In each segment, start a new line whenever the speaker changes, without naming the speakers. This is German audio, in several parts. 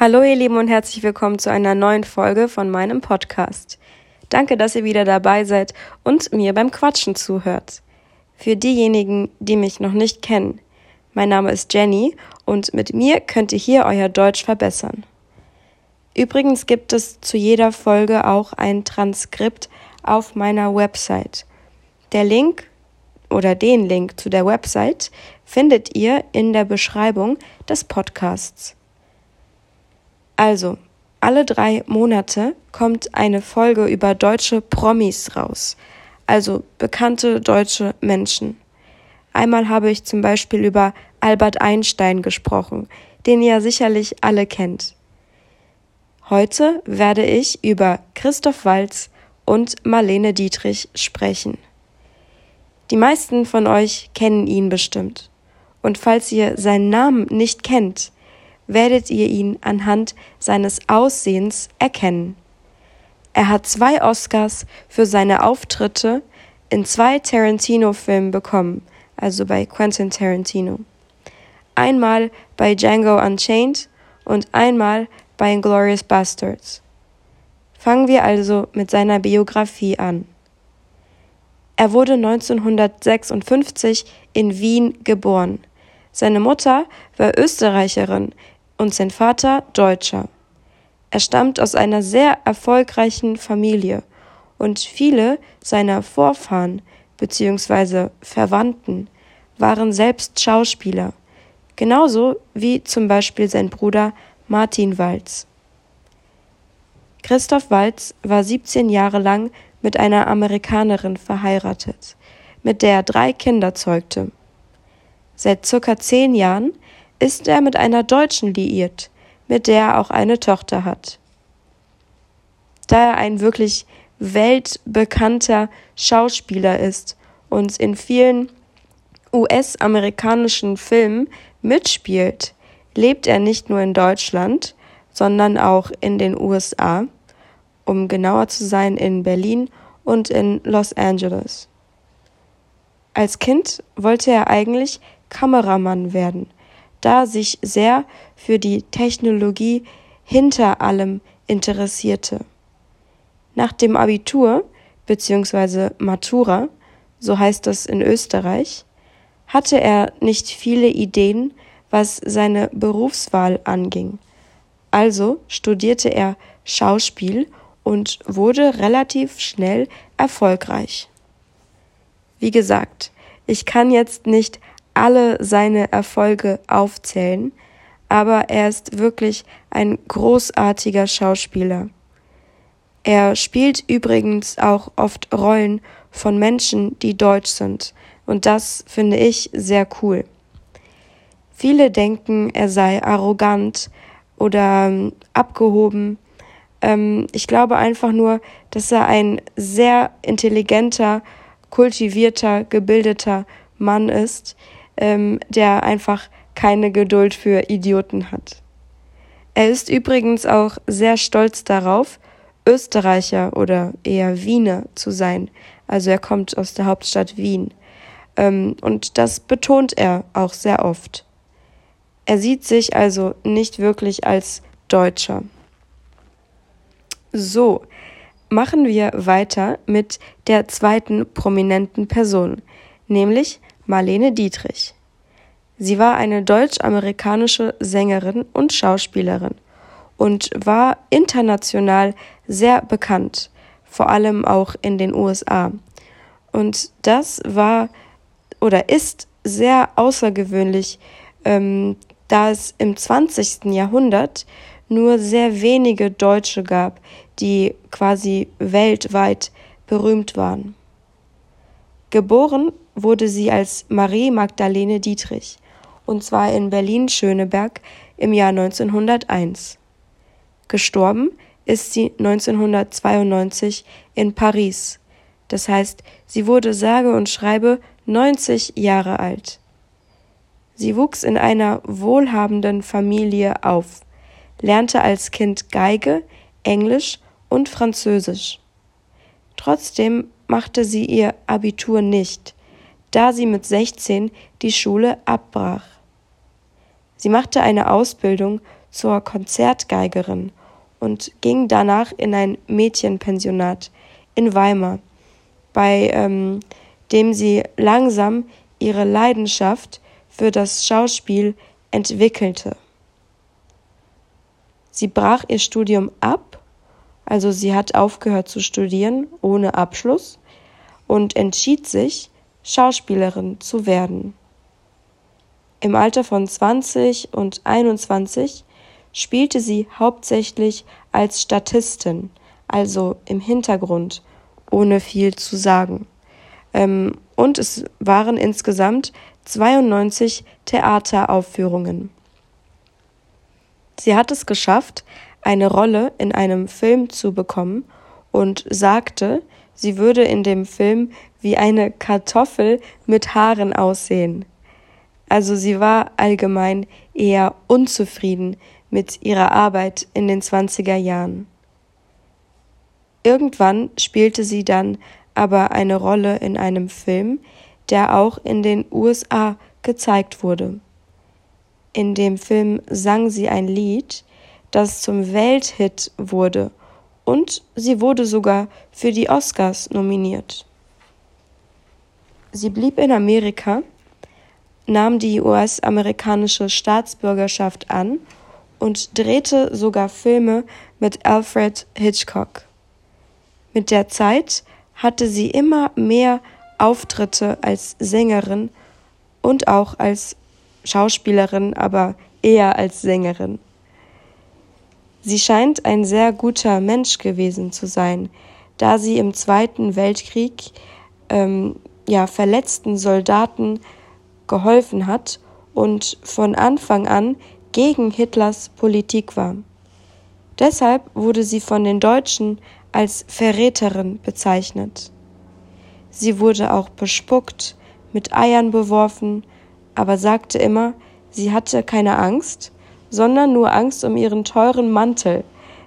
Hallo ihr Lieben und herzlich willkommen zu einer neuen Folge von meinem Podcast. Danke, dass ihr wieder dabei seid und mir beim Quatschen zuhört. Für diejenigen, die mich noch nicht kennen, mein Name ist Jenny und mit mir könnt ihr hier euer Deutsch verbessern. Übrigens gibt es zu jeder Folge auch ein Transkript auf meiner Website. Der Link oder den Link zu der Website findet ihr in der Beschreibung des Podcasts. Also, alle drei Monate kommt eine Folge über deutsche Promis raus, also bekannte deutsche Menschen. Einmal habe ich zum Beispiel über Albert Einstein gesprochen, den ihr sicherlich alle kennt. Heute werde ich über Christoph Walz und Marlene Dietrich sprechen. Die meisten von euch kennen ihn bestimmt. Und falls ihr seinen Namen nicht kennt, werdet ihr ihn anhand seines Aussehens erkennen. Er hat zwei Oscars für seine Auftritte in zwei Tarantino-Filmen bekommen, also bei Quentin Tarantino. Einmal bei Django Unchained und einmal bei Inglourious Bastards. Fangen wir also mit seiner Biografie an. Er wurde 1956 in Wien geboren. Seine Mutter war Österreicherin, und sein Vater Deutscher. Er stammt aus einer sehr erfolgreichen Familie und viele seiner Vorfahren bzw. Verwandten waren selbst Schauspieler, genauso wie zum Beispiel sein Bruder Martin Walz. Christoph Walz war 17 Jahre lang mit einer Amerikanerin verheiratet, mit der er drei Kinder zeugte. Seit circa zehn Jahren ist er mit einer Deutschen liiert, mit der er auch eine Tochter hat. Da er ein wirklich weltbekannter Schauspieler ist und in vielen US-amerikanischen Filmen mitspielt, lebt er nicht nur in Deutschland, sondern auch in den USA, um genauer zu sein in Berlin und in Los Angeles. Als Kind wollte er eigentlich Kameramann werden, da sich sehr für die Technologie hinter allem interessierte. Nach dem Abitur bzw. Matura, so heißt das in Österreich, hatte er nicht viele Ideen, was seine Berufswahl anging. Also studierte er Schauspiel und wurde relativ schnell erfolgreich. Wie gesagt, ich kann jetzt nicht alle seine Erfolge aufzählen, aber er ist wirklich ein großartiger Schauspieler. Er spielt übrigens auch oft Rollen von Menschen, die deutsch sind, und das finde ich sehr cool. Viele denken, er sei arrogant oder ähm, abgehoben. Ähm, ich glaube einfach nur, dass er ein sehr intelligenter, kultivierter, gebildeter Mann ist, ähm, der einfach keine Geduld für Idioten hat. Er ist übrigens auch sehr stolz darauf, Österreicher oder eher Wiener zu sein. Also er kommt aus der Hauptstadt Wien. Ähm, und das betont er auch sehr oft. Er sieht sich also nicht wirklich als Deutscher. So, machen wir weiter mit der zweiten prominenten Person, nämlich Marlene Dietrich. Sie war eine deutsch-amerikanische Sängerin und Schauspielerin und war international sehr bekannt, vor allem auch in den USA. Und das war oder ist sehr außergewöhnlich, ähm, da es im 20. Jahrhundert nur sehr wenige Deutsche gab, die quasi weltweit berühmt waren. Geboren wurde sie als Marie Magdalene Dietrich, und zwar in Berlin-Schöneberg im Jahr 1901. Gestorben ist sie 1992 in Paris. Das heißt, sie wurde sage und schreibe 90 Jahre alt. Sie wuchs in einer wohlhabenden Familie auf, lernte als Kind Geige, Englisch und Französisch. Trotzdem machte sie ihr Abitur nicht, da sie mit 16 die Schule abbrach. Sie machte eine Ausbildung zur Konzertgeigerin und ging danach in ein Mädchenpensionat in Weimar, bei ähm, dem sie langsam ihre Leidenschaft für das Schauspiel entwickelte. Sie brach ihr Studium ab, also sie hat aufgehört zu studieren ohne Abschluss und entschied sich, Schauspielerin zu werden. Im Alter von 20 und 21 spielte sie hauptsächlich als Statistin, also im Hintergrund, ohne viel zu sagen. Ähm, und es waren insgesamt 92 Theateraufführungen. Sie hat es geschafft, eine Rolle in einem Film zu bekommen und sagte, sie würde in dem Film wie eine Kartoffel mit Haaren aussehen. Also sie war allgemein eher unzufrieden mit ihrer Arbeit in den 20er Jahren. Irgendwann spielte sie dann aber eine Rolle in einem Film, der auch in den USA gezeigt wurde. In dem Film sang sie ein Lied, das zum Welthit wurde, und sie wurde sogar für die Oscars nominiert. Sie blieb in Amerika, nahm die US-amerikanische Staatsbürgerschaft an und drehte sogar Filme mit Alfred Hitchcock. Mit der Zeit hatte sie immer mehr Auftritte als Sängerin und auch als Schauspielerin, aber eher als Sängerin. Sie scheint ein sehr guter Mensch gewesen zu sein, da sie im Zweiten Weltkrieg ähm, ja, verletzten Soldaten geholfen hat und von Anfang an gegen Hitlers Politik war. Deshalb wurde sie von den Deutschen als Verräterin bezeichnet. Sie wurde auch bespuckt, mit Eiern beworfen, aber sagte immer, sie hatte keine Angst, sondern nur Angst um ihren teuren Mantel,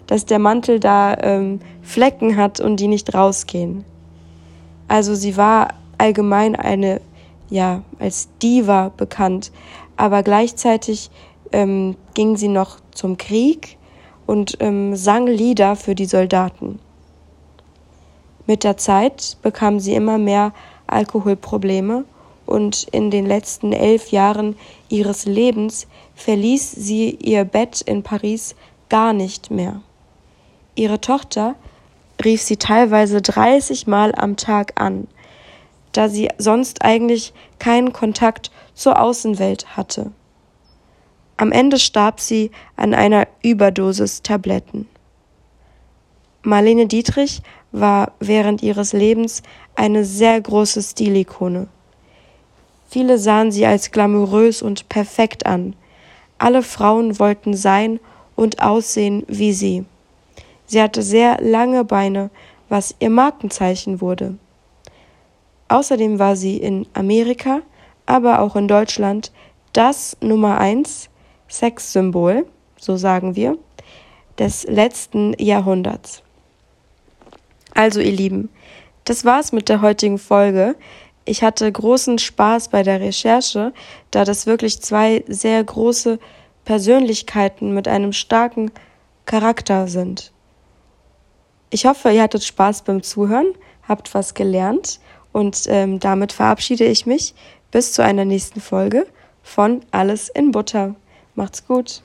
dass der Mantel da ähm, Flecken hat und die nicht rausgehen. Also sie war allgemein eine, ja, als Diva bekannt, aber gleichzeitig ähm, ging sie noch zum Krieg und ähm, sang Lieder für die Soldaten. Mit der Zeit bekam sie immer mehr Alkoholprobleme und in den letzten elf Jahren ihres Lebens verließ sie ihr Bett in Paris gar nicht mehr. Ihre Tochter rief sie teilweise 30 Mal am Tag an, da sie sonst eigentlich keinen Kontakt zur Außenwelt hatte. Am Ende starb sie an einer Überdosis Tabletten. Marlene Dietrich war während ihres Lebens eine sehr große Stilikone. Viele sahen sie als glamourös und perfekt an. Alle Frauen wollten sein und aussehen wie sie. Sie hatte sehr lange Beine, was ihr Markenzeichen wurde. Außerdem war sie in Amerika, aber auch in Deutschland das Nummer eins Sexsymbol, so sagen wir, des letzten Jahrhunderts. Also ihr Lieben, das war's mit der heutigen Folge. Ich hatte großen Spaß bei der Recherche, da das wirklich zwei sehr große Persönlichkeiten mit einem starken Charakter sind. Ich hoffe, ihr hattet Spaß beim Zuhören, habt was gelernt und ähm, damit verabschiede ich mich bis zu einer nächsten Folge von Alles in Butter. Macht's gut.